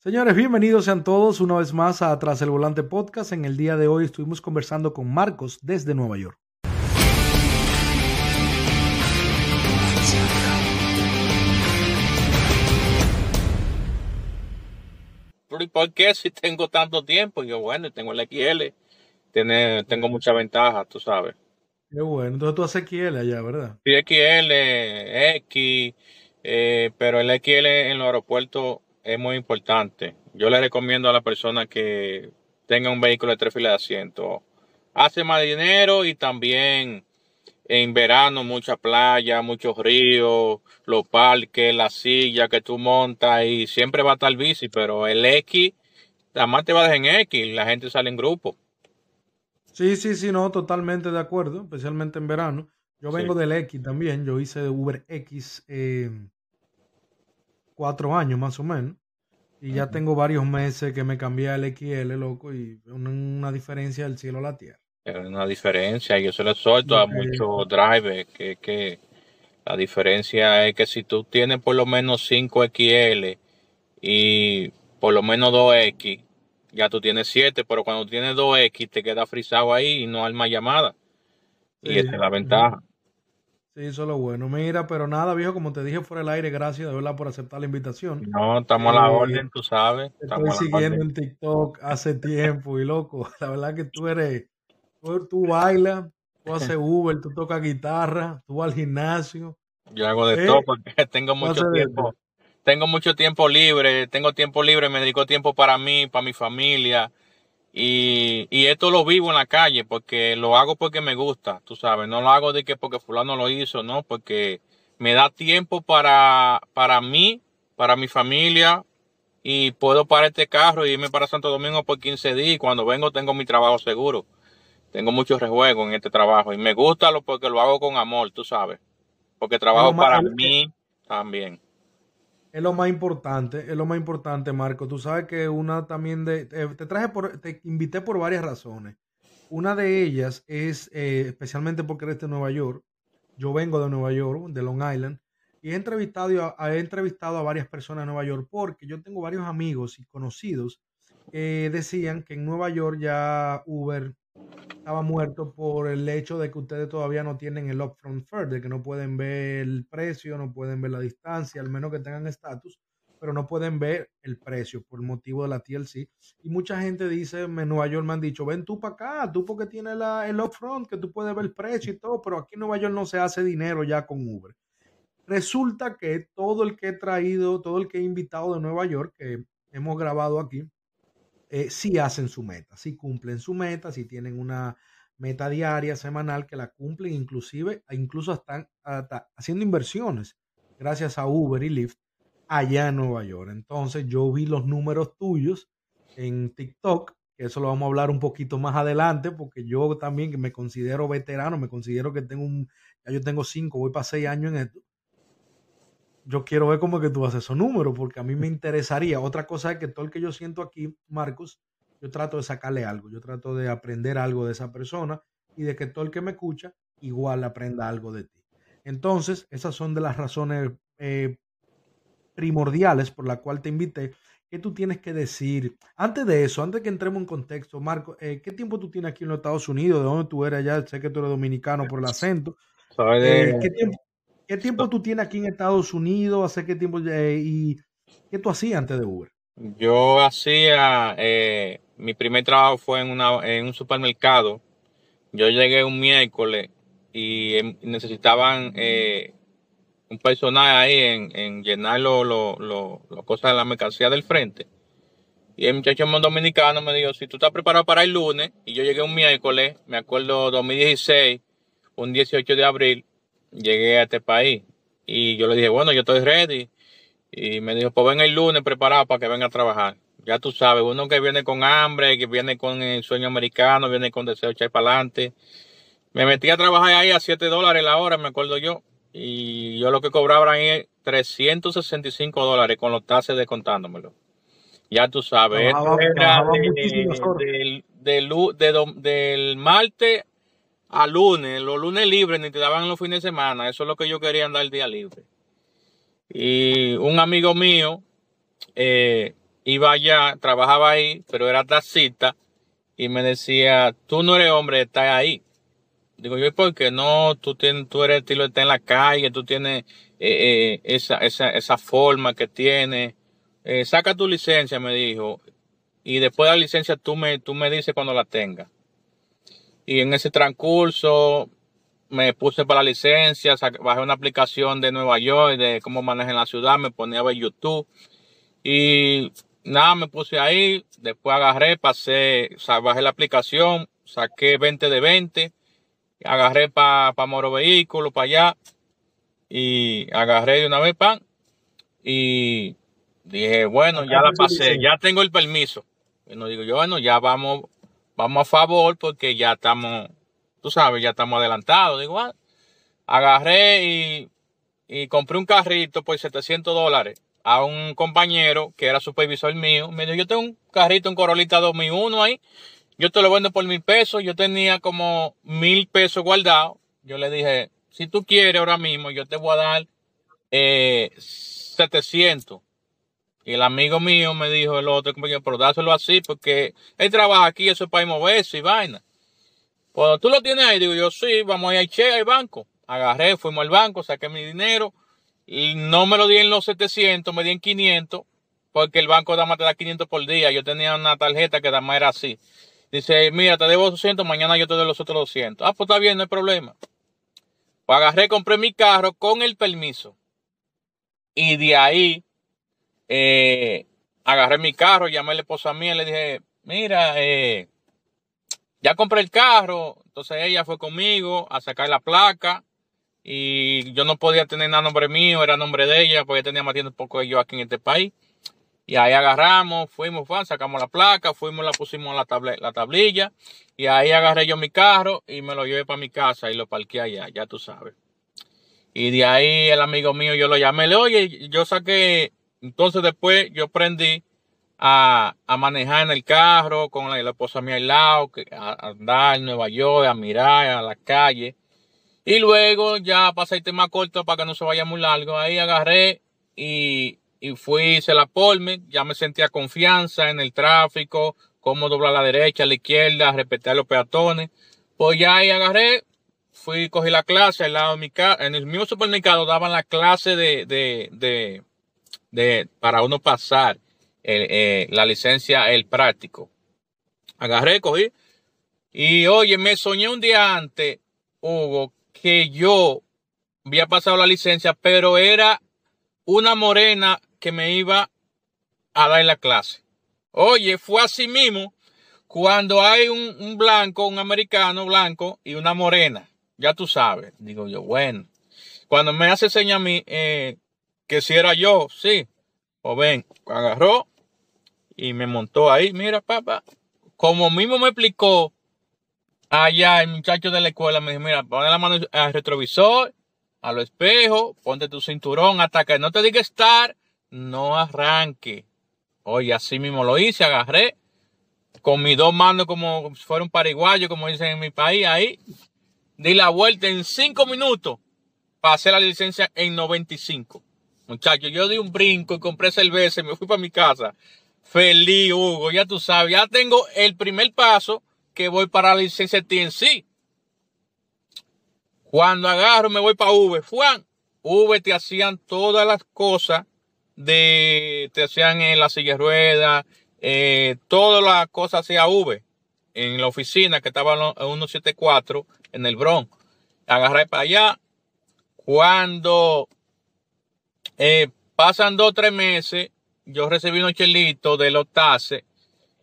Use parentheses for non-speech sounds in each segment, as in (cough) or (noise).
Señores, bienvenidos sean todos una vez más a Tras el Volante Podcast. En el día de hoy estuvimos conversando con Marcos desde Nueva York. ¿Por qué si tengo tanto tiempo? Y yo, bueno, tengo el XL, tiene, tengo mucha ventaja, tú sabes. Qué bueno, entonces tú haces XL allá, ¿verdad? Sí, XL, X, eh, pero el XL en el aeropuerto es muy importante. Yo le recomiendo a la persona que tenga un vehículo de tres filas de asiento. Hace más dinero y también en verano mucha playa, muchos ríos, los parques, la silla que tú montas y siempre va a estar bici, pero el X, además te va a dejar en X, la gente sale en grupo. Sí, sí, sí, no, totalmente de acuerdo, especialmente en verano. Yo vengo del X también, yo hice de Uber X eh, cuatro años más o menos. Y ya tengo varios meses que me cambié al XL, loco, y una, una diferencia del cielo a la tierra. Es una diferencia, y yo se lo suelto a muchos drivers, que, que la diferencia es que si tú tienes por lo menos 5 XL y por lo menos 2X, ya tú tienes 7, pero cuando tienes 2X te queda frisado ahí y no hay más llamada. Y esa es la ventaja. Sí, eso es lo bueno. Mira, pero nada, viejo, como te dije fuera el aire, gracias de verdad por aceptar la invitación. No, estamos a la eh, orden, tú sabes. Estoy siguiendo en TikTok hace tiempo y loco, (laughs) la verdad que tú eres, tú, bailas, tú haces (laughs) Uber, tú tocas guitarra, tú vas al gimnasio. Yo hago de todo porque (laughs) tengo mucho tiempo. Tengo mucho tiempo libre, tengo tiempo libre, me dedico tiempo para mí, para mi familia. Y, y, esto lo vivo en la calle porque lo hago porque me gusta, tú sabes, no lo hago de que porque fulano lo hizo, no, porque me da tiempo para, para mí, para mi familia y puedo parar este carro y irme para Santo Domingo por 15 días y cuando vengo tengo mi trabajo seguro. Tengo mucho rejuego en este trabajo y me gusta lo porque lo hago con amor, tú sabes, porque trabajo para mí también. Es lo más importante, es lo más importante, Marco. Tú sabes que una también de, te, traje por, te invité por varias razones. Una de ellas es eh, especialmente porque eres de Nueva York. Yo vengo de Nueva York, de Long Island, y he entrevistado, he entrevistado a varias personas de Nueva York porque yo tengo varios amigos y conocidos que decían que en Nueva York ya Uber estaba muerto por el hecho de que ustedes todavía no tienen el upfront de que no pueden ver el precio, no pueden ver la distancia, al menos que tengan estatus, pero no pueden ver el precio por motivo de la TLC. Y mucha gente dice, en Nueva York me han dicho, ven tú para acá, tú porque tienes la, el upfront, que tú puedes ver el precio y todo, pero aquí en Nueva York no se hace dinero ya con Uber. Resulta que todo el que he traído, todo el que he invitado de Nueva York, que hemos grabado aquí, eh, sí hacen su meta, sí cumplen su meta, si tienen una meta diaria, semanal, que la cumplen, inclusive, incluso están haciendo inversiones gracias a Uber y Lyft allá en Nueva York. Entonces yo vi los números tuyos en TikTok, que eso lo vamos a hablar un poquito más adelante, porque yo también que me considero veterano, me considero que tengo un, ya yo tengo cinco, voy para seis años en esto yo quiero ver cómo que tú haces esos números, porque a mí me interesaría. Otra cosa es que todo el que yo siento aquí, Marcos, yo trato de sacarle algo, yo trato de aprender algo de esa persona y de que todo el que me escucha igual aprenda algo de ti. Entonces, esas son de las razones eh, primordiales por la cual te invité. ¿Qué tú tienes que decir? Antes de eso, antes que entremos en contexto, Marco, eh, ¿qué tiempo tú tienes aquí en los Estados Unidos? ¿De dónde tú eres allá? Sé que tú eres dominicano por el acento. Eh, ¿qué, tiempo, ¿Qué tiempo tú tienes aquí en Estados Unidos? ¿Hace qué tiempo? ¿Y qué tú hacías antes de Uber? Yo hacía, eh, mi primer trabajo fue en, una, en un supermercado. Yo llegué un miércoles y em, necesitaban eh, un personal ahí en, en llenar las lo, cosas de la mercancía del frente. Y el muchacho dominicano me dijo, si tú estás preparado para el lunes, y yo llegué un miércoles, me acuerdo 2016, un 18 de abril, llegué a este país. Y yo le dije, bueno, yo estoy ready. Y me dijo, pues ven el lunes preparado para que venga a trabajar. Ya tú sabes, uno que viene con hambre, que viene con el sueño americano, viene con deseo de echar para adelante. Me metí a trabajar ahí a 7 dólares la hora, me acuerdo yo. Y yo lo que cobraba ahí es 365 dólares con los taxes descontándomelo. Ya tú sabes, era del, del, del martes a lunes, los lunes libres, ni te daban los fines de semana. Eso es lo que yo quería andar el día libre. Y un amigo mío eh, iba allá, trabajaba ahí, pero era taxista, y me decía, tú no eres hombre, estás ahí. Digo yo, ¿por qué no? Tú, tienes, tú eres estilo estar en la calle, tú tienes eh, eh, esa, esa, esa forma que tienes. Eh, saca tu licencia, me dijo, y después de la licencia tú me, tú me dices cuando la tengas. Y en ese transcurso me puse para la licencia, bajé una aplicación de Nueva York de cómo manejar la ciudad, me ponía a ver YouTube. Y nada, me puse ahí, después agarré, pasé, bajé la aplicación, saqué 20 de 20 agarré para pa Moro Vehículo, para allá, y agarré de una vez pan, y dije, bueno, ya la pasé, ya tengo el permiso. Y no digo yo, bueno, ya vamos, vamos a favor porque ya estamos, tú sabes, ya estamos adelantados. Digo, ah, agarré y, y compré un carrito por 700 dólares a un compañero que era supervisor mío. Me dijo, yo tengo un carrito, un Corolita 2001 ahí yo te lo vendo por mil pesos. Yo tenía como mil pesos guardados. Yo le dije, si tú quieres ahora mismo, yo te voy a dar eh, 700. Y el amigo mío me dijo, el otro compañero, pero dáselo así, porque él trabaja aquí, eso es para moverse y vaina. Cuando tú lo tienes ahí, digo yo, sí, vamos a ir Che, al banco. Agarré, fuimos al banco, saqué mi dinero. No me lo di en los 700, me di en 500, porque el banco da más te da 500 por día. Yo tenía una tarjeta que más era así. Dice, mira, te debo 200, mañana yo te doy los otros 200. Ah, pues está bien, no hay problema. Pues agarré, compré mi carro con el permiso. Y de ahí, eh, agarré mi carro, llamé a la esposa mía y le dije, mira, eh, ya compré el carro. Entonces ella fue conmigo a sacar la placa. Y yo no podía tener nada nombre mío, era nombre de ella, porque tenía más tiempo poco yo aquí en este país. Y ahí agarramos, fuimos, sacamos la placa, fuimos, la pusimos la, la tablilla. Y ahí agarré yo mi carro y me lo llevé para mi casa y lo parqué allá, ya tú sabes. Y de ahí el amigo mío, yo lo llamé, le oye, yo saqué, entonces después yo aprendí a, manejar en el carro con la, esposa mía al lado, a, andar en Nueva York, a mirar a la calle. Y luego ya para el tema corto para que no se vaya muy largo, ahí agarré y y fui, hice la polme, ya me sentía confianza en el tráfico, cómo doblar a la derecha, a la izquierda, respetar a los peatones. Pues ya ahí agarré, fui, cogí la clase al lado de mi casa, en el mismo supermercado daban la clase de, de, de, para uno pasar eh, la licencia, el práctico. Agarré, cogí, y oye, me soñé un día antes, Hugo, que yo había pasado la licencia, pero era una morena que me iba a dar la clase. Oye, fue así mismo cuando hay un, blanco, un americano blanco y una morena. Ya tú sabes. Digo yo, bueno. Cuando me hace seña a mí eh, que si era yo, sí. O ven, agarró y me montó ahí. Mira, papá. Como mismo me explicó allá el muchacho de la escuela, me dijo, mira, pon la mano al retrovisor, a los espejos, ponte tu cinturón hasta que no te diga estar no arranque. Oye, así mismo lo hice, agarré con mis dos manos como si fuera un pariguayo, como dicen en mi país, ahí di la vuelta en cinco minutos. Pasé la licencia en 95. Muchachos, yo di un brinco y compré cerveza y me fui para mi casa. Feliz, Hugo, ya tú sabes, ya tengo el primer paso que voy para la licencia TNC. Cuando agarro me voy para V. Juan, V te hacían todas las cosas de, te hacían en la silla de eh, todas las cosas hacía V en la oficina que estaba en 174 en el Bronx. Agarré para allá. Cuando eh, pasan dos o tres meses, yo recibí unos chelitos de los tases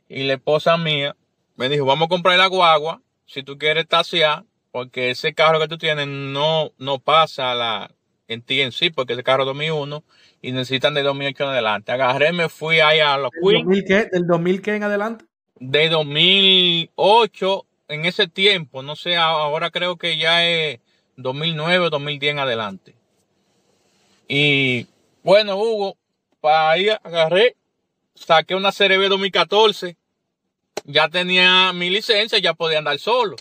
y la esposa mía me dijo, vamos a comprar la guagua si tú quieres tasear, porque ese carro que tú tienes no, no pasa la, en ti en sí, porque ese carro es 2001 y necesitan de 2008 en adelante. Agarré, me fui ahí a los Queens. qué? ¿Del 2000 qué en adelante? De 2008 en ese tiempo, no sé, ahora creo que ya es 2009 o 2010 en adelante. Y bueno, Hugo, para ahí agarré, saqué una CRB 2014, ya tenía mi licencia, ya podía andar solo.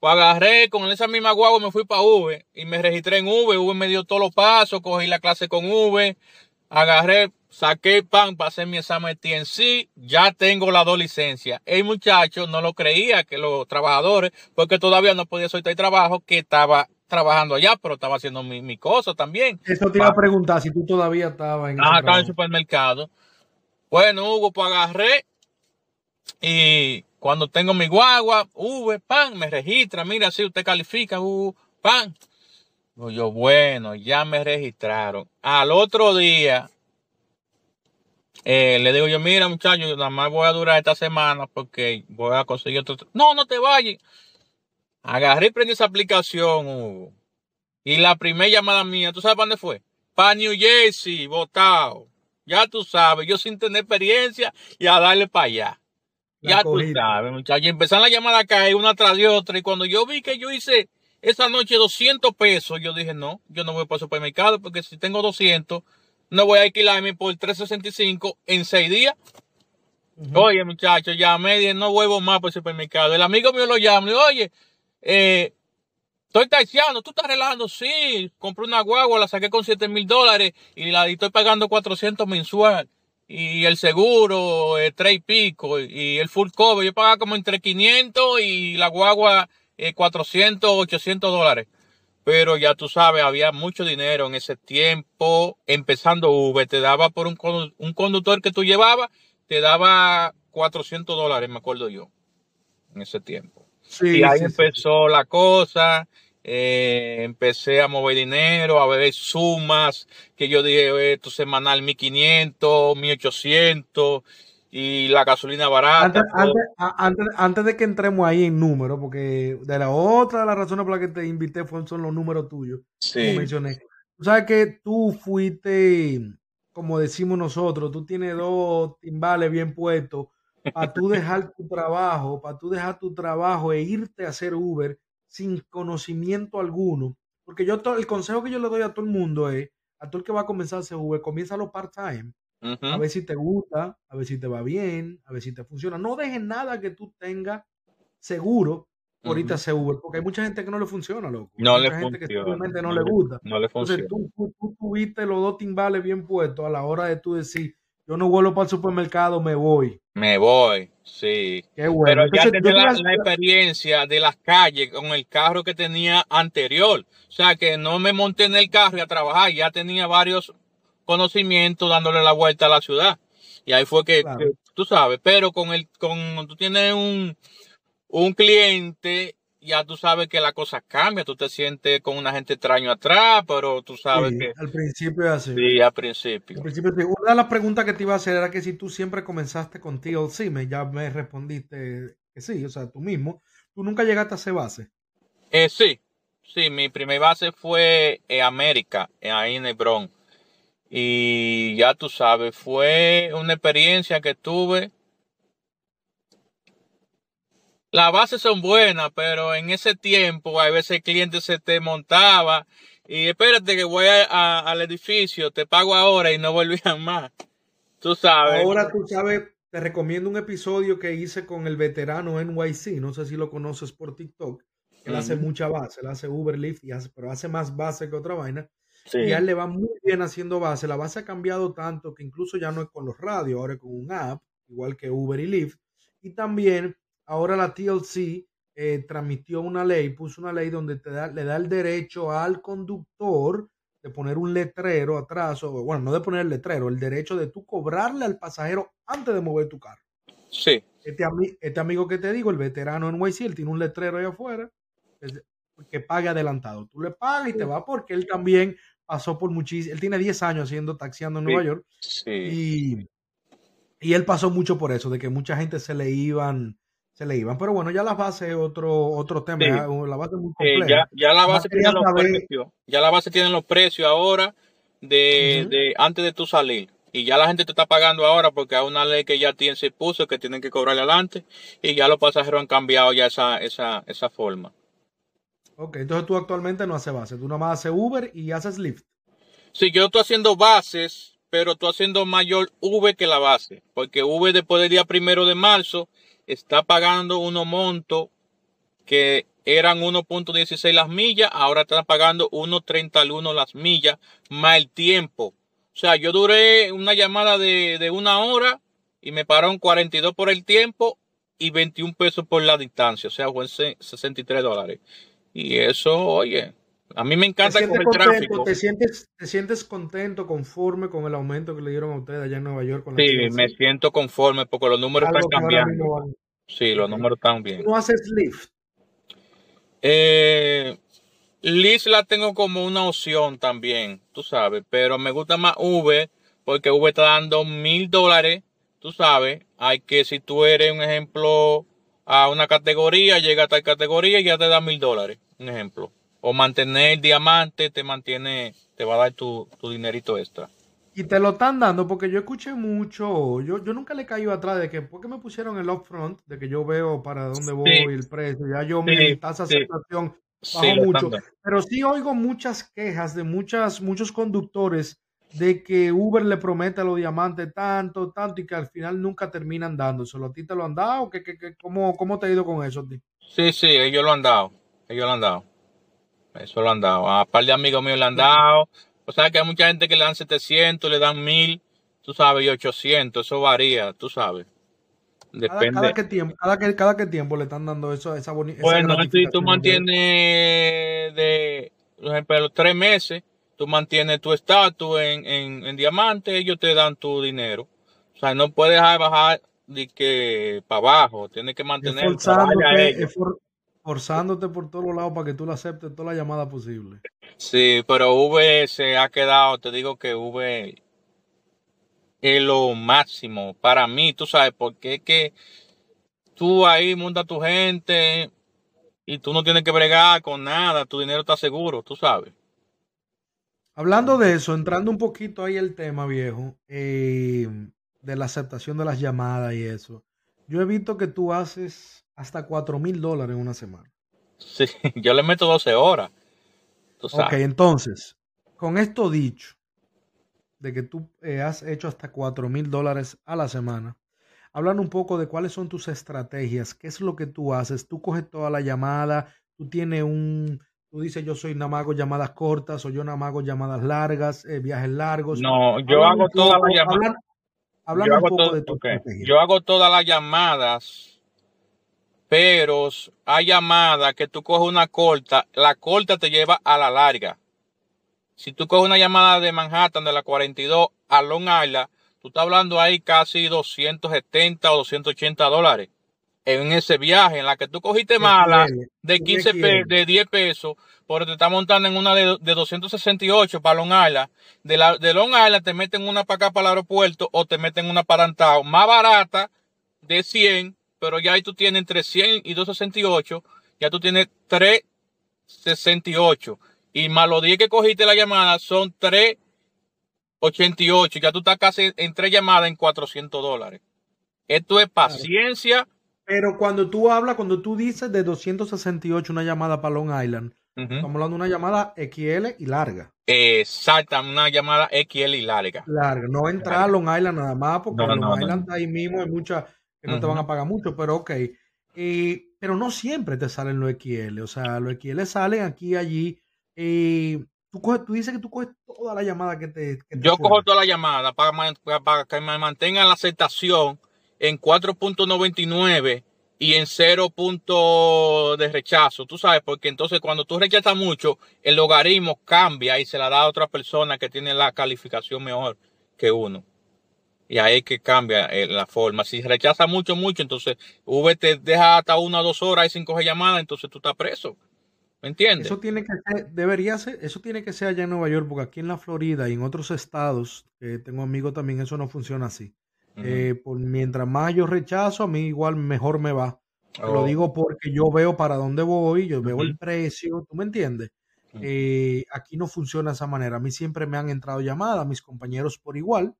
Pues agarré con esa misma guagua, me fui para V y me registré en V. V me dio todos los pasos, cogí la clase con V, agarré, saqué pan para hacer mi examen TNC, ya tengo las dos licencias. El muchacho no lo creía que los trabajadores, porque todavía no podía soltar trabajo, que estaba trabajando allá, pero estaba haciendo mi, mi cosa también. Eso te iba a preguntar si tú todavía estabas en Ah, estaba en el supermercado. Bueno, Hugo, pues agarré y cuando tengo mi guagua, V, pan, me registra, mira, si usted califica, uh, pan. Yo, bueno, ya me registraron. Al otro día, eh, le digo yo, mira muchacho, yo nada más voy a durar esta semana porque voy a conseguir otro. No, no te vayas. Agarré y prendí esa aplicación, Hugo. Y la primera llamada mía, ¿tú sabes para dónde fue? Para New Jersey, votado. Ya tú sabes, yo sin tener experiencia y a darle para allá. La ya tú cogiste. sabes, muchachos. Y empezaron la llamada a caer una tras de otra. Y cuando yo vi que yo hice esa noche 200 pesos, yo dije, no, yo no voy para el supermercado porque si tengo 200, no voy a alquilarme por 365 en 6 días. Oye, muchacho, llamé y dije, no vuelvo más para el supermercado. El amigo mío lo llama y oye, eh, estoy taxiando, tú estás relajando, sí, compré una guagua, la saqué con 7 mil dólares y la estoy pagando 400 mensual. Y el seguro, eh, tres y pico, y el full cover, yo pagaba como entre 500 y la guagua eh, 400, 800 dólares. Pero ya tú sabes, había mucho dinero en ese tiempo. Empezando V, te daba por un, un conductor que tú llevabas, te daba 400 dólares, me acuerdo yo, en ese tiempo. Sí, Y ahí sí, sí. empezó la cosa. eh, empecé a mover dinero, a ver sumas, que yo dije, esto semanal 1500, 1800, y la gasolina barata. Antes, antes, antes, antes de que entremos ahí en números, porque de la otra de las razones por las que te invité fueron son los números tuyos, como Sí, mencioné. Tú sabes que tú fuiste, como decimos nosotros, tú tienes dos timbales bien puestos para tú dejar tu trabajo, para tú dejar tu trabajo e irte a hacer Uber sin conocimiento alguno. Porque yo, el consejo que yo le doy a todo el mundo es, a todo el que va a comenzar a hacer Uber, comienza lo part-time a ver si te gusta, a ver si te va bien, a ver si te funciona. No dejes nada que tú tengas seguro por ahorita hacer Uber, porque hay mucha gente que no le funciona, loco. Hay No le mucha gente que funciona, simplemente no no le gusta. no le Entonces funciona. tú, tú, tú tuviste los dos timbales bien puestos a la hora de tú decir, yo no vuelvo para el supermercado, me voy. Me voy, sí. Qué bueno. Pero ya Entonces tenía la experiencia de las calles con el carro que tenía anterior. O sea que no me monté en el carro y a trabajar, ya tenía varios conocimientos dándole la vuelta a la ciudad. Y ahí fue que, Claro. que tú sabes, pero con el, con, tú tienes un, un cliente, ya tú sabes que la cosa cambia, tú te sientes con una gente extraño atrás, pero tú sabes Sí, que al principio es así. sí, al Al principio. principio, sí. una de las preguntas que te iba a hacer era que si tú siempre comenzaste con TLC, me, ya me respondiste que sí, o sea, tú mismo, tú nunca llegaste a hacer base. Eh, sí, sí, mi primer base fue en América, ahí en el Bronx. Y ya tú sabes, fue una experiencia que tuve. Las bases son buenas, pero en ese tiempo a veces el cliente se te montaba y espérate que voy a- a- al edificio, te pago ahora y no volvían más. Tú sabes. Ahora tú sabes, te recomiendo un episodio que hice con el veterano NYC, no sé si lo conoces por TikTok. Él hace mucha base, él hace Uber Lyft, y hace, pero hace más base que otra vaina. Sí. Y a él le va muy bien haciendo base. La base ha cambiado tanto que incluso ya no es con los radios, ahora es con un app, igual que Uber y Lyft. Y también ahora la TLC eh, transmitió una ley, puso una ley donde te da, le da el derecho al conductor de poner un letrero atrás, o bueno, no de poner el letrero, el derecho de tú cobrarle al pasajero antes de mover tu carro. Sí. Este, este amigo que te digo, el veterano en YC, él tiene un letrero ahí afuera que pague adelantado. Tú le pagas y te va porque él también pasó por muchísimo, él tiene 10 años haciendo taxiando en Sí. Nueva York Sí. y, y él pasó mucho por eso, de que mucha gente se le iban, se le iban. Pero bueno, ya la base es otro, otro tema, Sí. la base es muy Eh, compleja. ya, ya la base tiene los saber, precios. Ya la base tiene los precios ahora de, de antes de tú salir. Y ya la gente te está pagando ahora porque hay una ley que ya tiene, se puso que tienen que cobrarle adelante. Y ya los pasajeros han cambiado ya esa, esa, esa forma. ok, entonces tú actualmente no haces base, tú nada más haces Uber y haces Lyft. Sí, yo estoy haciendo bases, pero estoy haciendo mayor V que la base. Porque V después del día primero de marzo está pagando unos montos que eran 1.16 las millas, ahora están pagando 1.31 las millas más el tiempo. O sea, yo duré una llamada de, de una hora y me pagaron 42 por el tiempo y 21 pesos por la distancia, o sea, fue 63 dólares. Y eso, oye, a mí me encanta ¿Te con el contento? tráfico. ¿Te sientes, ¿Te sientes contento, conforme con el aumento que le dieron a ustedes allá en Nueva York con Sí, me siento conforme porque los números están Algo cambiando. van. Sí, los números están bien. no haces Lyft. Eh, Lyft la tengo como una opción también, tú sabes, pero me gusta más Uber porque Uber está dando mil dólares, tú sabes. Hay que, si tú eres un ejemplo a una categoría, llega a tal categoría y ya te da mil dólares, un ejemplo. O mantener diamante te mantiene, te va a dar tu, tu dinerito extra. Y te lo están dando porque yo escuché mucho, yo, yo nunca le caí atrás de que, ¿por qué me pusieron el upfront? De que yo veo para dónde voy, Sí, el precio, ya yo mi sí, tasa de sí, aceptación bajó mucho. Pero sí oigo muchas quejas de muchas, muchos conductores de que Uber le promete a los diamantes tanto, tanto y que al final nunca terminan dándoselo. ¿A ti te lo han dado? ¿Qué, qué, qué- cómo, ¿Cómo te ha ido con eso a ti? Sí, sí, ellos lo han dado, ellos lo han dado. Eso lo han dado. A un par de amigos míos le han dado. O sea que hay mucha gente que le dan 700, le dan 1000, tú sabes, y 800. Eso varía, tú sabes. ¿Cada, cada Depende. qué tiempo, cada qué, cada qué tiempo le están dando eso, esa, boni- esa Bueno, si tú mantienes de, por ejemplo, los tres meses, tú mantienes tu estatus en, en, en diamante, ellos te dan tu dinero. O sea, no puedes dejar bajar de que para abajo, tienes que mantener. Forzándote por todos lados para que tú le aceptes toda la llamada posible. Sí, pero V se ha quedado, te digo que V es lo máximo para mí, tú sabes, porque es que tú ahí montas tu gente y tú no tienes que bregar con nada, tu dinero está seguro, tú sabes. Hablando de eso, entrando un poquito ahí el tema, viejo, eh, de la aceptación de las llamadas y eso. Yo he visto que tú haces hasta cuatro mil dólares en una semana. Sí, (laughs) yo le meto 12 horas, tú Ok, entonces, con esto dicho, de que tú eh, has hecho hasta cuatro mil dólares a la semana, hablan un poco de cuáles son tus estrategias, qué es lo que tú haces. Tú coges toda la llamada, tú tienes un, tú dices yo soy nada más hago llamadas cortas o yo nada más hago llamadas largas, eh, viajes largos. No, yo Hablan hago todas las llamadas, hablan, un poco todo, de tu yo hago todas las llamadas, pero hay llamadas que tú coges una corta, la corta te lleva a la larga. Si tú coges una llamada de Manhattan de la 42 a Long Island, tú estás hablando ahí casi 270 o 280 dólares en ese viaje, en la que tú cogiste mala de un 15 pe- de 10 pesos, pero te está montando en una de, de 268 para Long Island. De, la, de Long Island te meten una para acá para el aeropuerto o te meten una para Antao, más barata de 100, pero ya ahí tú tienes entre 100 y 268, ya tú tienes 368. Y más los 10 que cogiste la llamada son 388. Ya tú estás casi en tres llamadas en 400 dólares. Esto es paciencia. Pero cuando tú hablas, cuando tú dices de 268 una llamada para Long Island, estamos hablando de una llamada XL y larga. Exacta, una llamada XL y larga. Larga, no entrar a. Long Island nada más, porque No, Long no. Island ahí mismo, hay muchas que no te van a pagar mucho, pero ok. Eh, pero no siempre te salen los XL, o sea, los XL salen aquí y allí. Eh, tú, coges- tú dices que tú coges toda la llamada que te, que te Yo cojo toda la llamada para- para que me mantengan la aceptación en 4.99 y en 0 punto de rechazo. Tú sabes, porque entonces cuando tú rechazas mucho, el logaritmo cambia y se la da a otra persona que tiene la calificación mejor que uno. Y ahí es que cambia eh, la forma. Si rechaza mucho, mucho, entonces V te deja hasta una o dos horas y sin coger llamada, entonces tú estás preso. ¿Me entiendes? Eso tiene que ser, debería ser, eso tiene que ser allá en Nueva York, porque aquí en la Florida y en otros estados, que tengo amigos también, eso no funciona así. Eh, por, mientras más yo rechazo, a mí igual mejor me va. Te lo Oh, digo porque yo veo para dónde voy, yo veo el precio, ¿tú me entiendes? Eh, aquí no funciona de esa manera. A mí siempre me han entrado llamadas, mis compañeros por igual,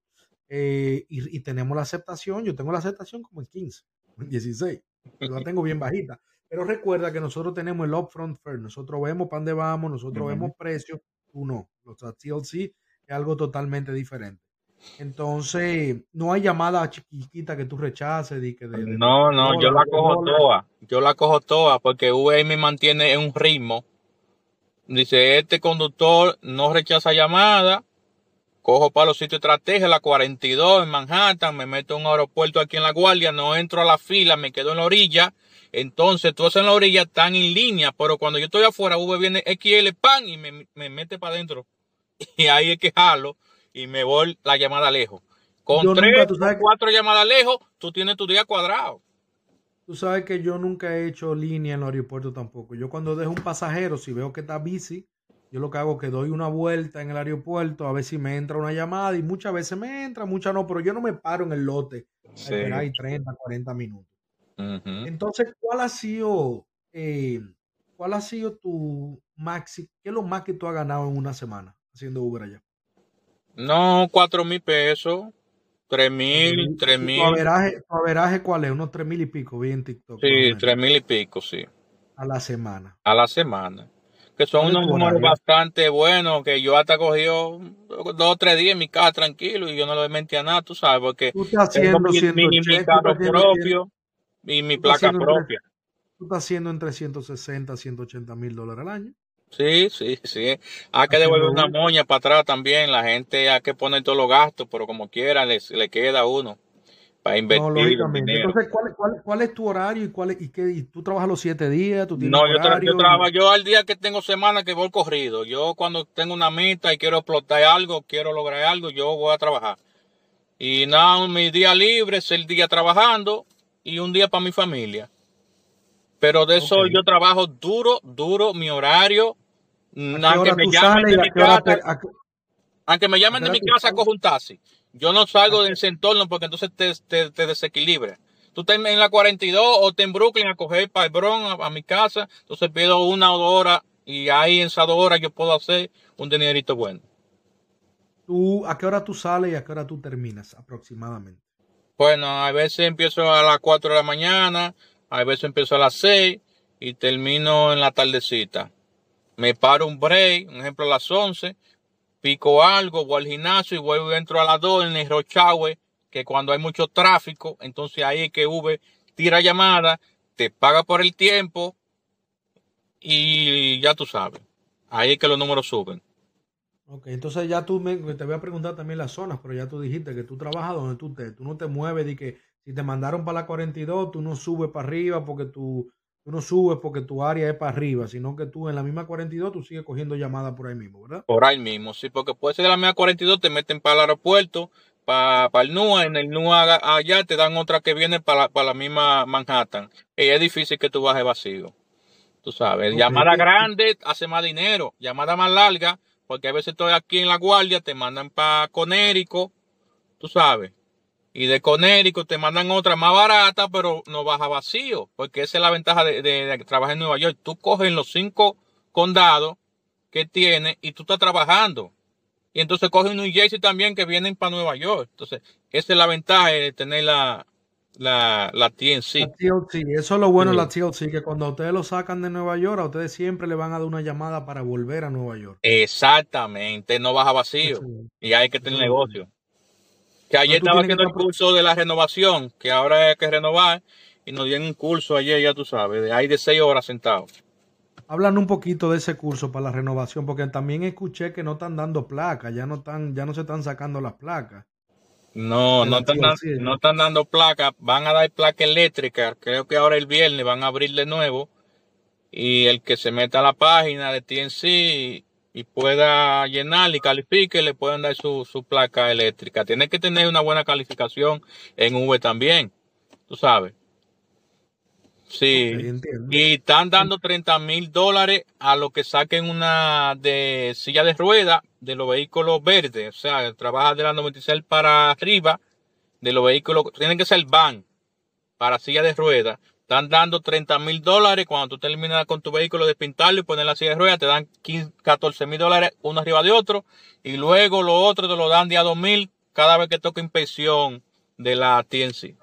eh, y, y tenemos la aceptación. Yo tengo la aceptación como en 15, en 16. Yo la tengo bien (laughs) bajita. Pero recuerda que nosotros tenemos el upfront fair. Nosotros vemos para dónde vamos, nosotros vemos precios, tú no. Sea, TLC es algo totalmente diferente. Entonces, no hay llamada chiquita que tú rechaces de, que de, de No, 3 no, yo la 2 cojo toda. Yo la cojo toda porque V me mantiene en un ritmo. Dice, este conductor no rechaza llamada, cojo para los sitios estratégicos, la 42 en Manhattan, me meto en un aeropuerto aquí en La Guardia, no entro a la fila, me quedo en la orilla. Entonces, todos en la orilla están en línea, pero cuando yo estoy afuera, V viene XL, pan, y me, me mete para adentro. (laughs) Y ahí es que jalo y me voy la llamada lejos. Con Yo tres nunca, sabes, cuatro llamadas lejos, tú tienes tu día cuadrado. tú sabes que yo nunca he hecho línea en el aeropuerto tampoco. Yo cuando dejo un pasajero, si veo que está busy, yo lo que hago es que doy una vuelta en el aeropuerto a ver si me entra una llamada y muchas veces me entra, muchas no, pero yo no me paro en el lote a Sí. esperar ahí 30, 40 minutos. Entonces, ¿cuál ha sido, eh, cuál ha sido tu maxi, qué es lo más que tú has ganado en una semana haciendo Uber allá? No, cuatro mil pesos, tres Cuatro mil, mil. tres ¿Y tu mil, averaje, tu averaje cuál es? Unos tres mil y pico, vi en TikTok, sí, menos, tres mil y pico, sí, a la semana. a la semana. Que son ¿Cuál es unos números bastante buenos que yo hasta cogió dos o tres días en mi casa tranquilo y yo no le mentía nada, tú sabes, porque Tú estás tengo haciendo mi, mi, mi 180, tú carro propio y mi placa haciendo propia. tú estás haciendo entre 160 180 mil dólares al año Sí, sí, sí. Hay que devolver una moña para atrás también. La gente hay que poner todos los gastos, pero como quiera les, le queda uno para No, invertir dinero. Entonces, ¿cuál, cuál, cuál es tu horario y cuál es, y qué, y tú trabajas los siete días, tú No, yo, tra- trabajo, yo al día que tengo semana que voy corrido. Yo cuando tengo una meta y quiero explotar algo, quiero lograr algo, yo voy a trabajar. Y nada, mi día libre es el día trabajando y un día para mi familia. Pero de eso yo trabajo duro, duro, mi horario. ¿A qué Aunque me llamen de mi casa, cojo un taxi. Yo no ¿A salgo de ese entorno porque entonces te, te, te desequilibra. Tú estás en la 42 o estás en Brooklyn a coger para el Bronx, a, a mi casa. Entonces pido una o dos horas y ahí en esas dos horas yo puedo hacer un dinerito bueno. tú, ¿A qué hora tú sales y a qué hora tú terminas aproximadamente? Bueno, a veces empiezo a las 4 de la mañana, a veces empiezo a las 6 y termino en la tardecita. Me paro un break, un ejemplo a las 11, pico algo, voy al gimnasio y vuelvo dentro a las 2 en el hour, que cuando hay mucho tráfico, entonces ahí es que Uber tira llamada, te paga por el tiempo y ya tú sabes. Ahí es que los números suben. Ok, entonces ya tú me, te voy a preguntar también las zonas, pero ya tú dijiste que tú trabajas donde tú estés, tú no te mueves de que si te mandaron para la 42, tú no subes para arriba porque tú, tú no subes porque tu área es para arriba, sino que tú en la misma 42 tú sigues cogiendo llamadas por ahí mismo, ¿verdad? Por ahí mismo, sí, porque puede ser de la media 42, te meten para el aeropuerto, para, el NUA, en el NUA allá te dan otra que viene para, la- para la misma Manhattan. Y es difícil que tú bajes vacío, tú sabes. Llamada ¿qué- grande hace más dinero, llamada más larga, porque a veces estoy aquí en la guardia, te mandan para Conérico, tú sabes. Y de Conérico te mandan otra más barata, pero no baja vacío, porque esa es la ventaja de, de- de trabajar en Nueva York. Tú coges los cinco condados que tienes y tú estás trabajando. Y entonces cogen New Jersey también que vienen para Nueva York. Entonces, esa es la ventaja de tener la, la, la La TNC. TLC, eso es lo bueno de la Sí. TLC, que cuando ustedes lo sacan de Nueva York, a ustedes siempre le van a dar una llamada para volver a Nueva York. Exactamente, no baja vacío. Y hay que tener negocio. Que ayer estaba que haciendo el curso de la renovación, que ahora hay que renovar, y nos dieron un curso ayer, ya tú sabes, de ahí de seis horas sentados. Hablan un poquito de ese curso para la renovación, porque también escuché que no están dando placas, ya no están, ya no se están sacando las placas No, no están, no están dando placa, van a dar placa eléctrica, creo que ahora el viernes van a abrir de nuevo, y el que se meta a la página de TNC y, pueda llenar y califique, le pueden dar su, su placa eléctrica. Tiene que tener una buena calificación en V también, tú sabes. Sí, y están dando 30 mil dólares a los que saquen una de silla de ruedas de los vehículos verdes, o sea, trabaja de la 96 para arriba de los vehículos, tienen que ser van para silla de ruedas. Están dando 30 mil dólares cuando tú terminas con tu vehículo de pintarlo y poner la silla de ruedas, te dan 15, 14 mil dólares uno arriba de otro y luego lo otro te lo dan de a 2 mil cada vez que toca inspección de la TNC.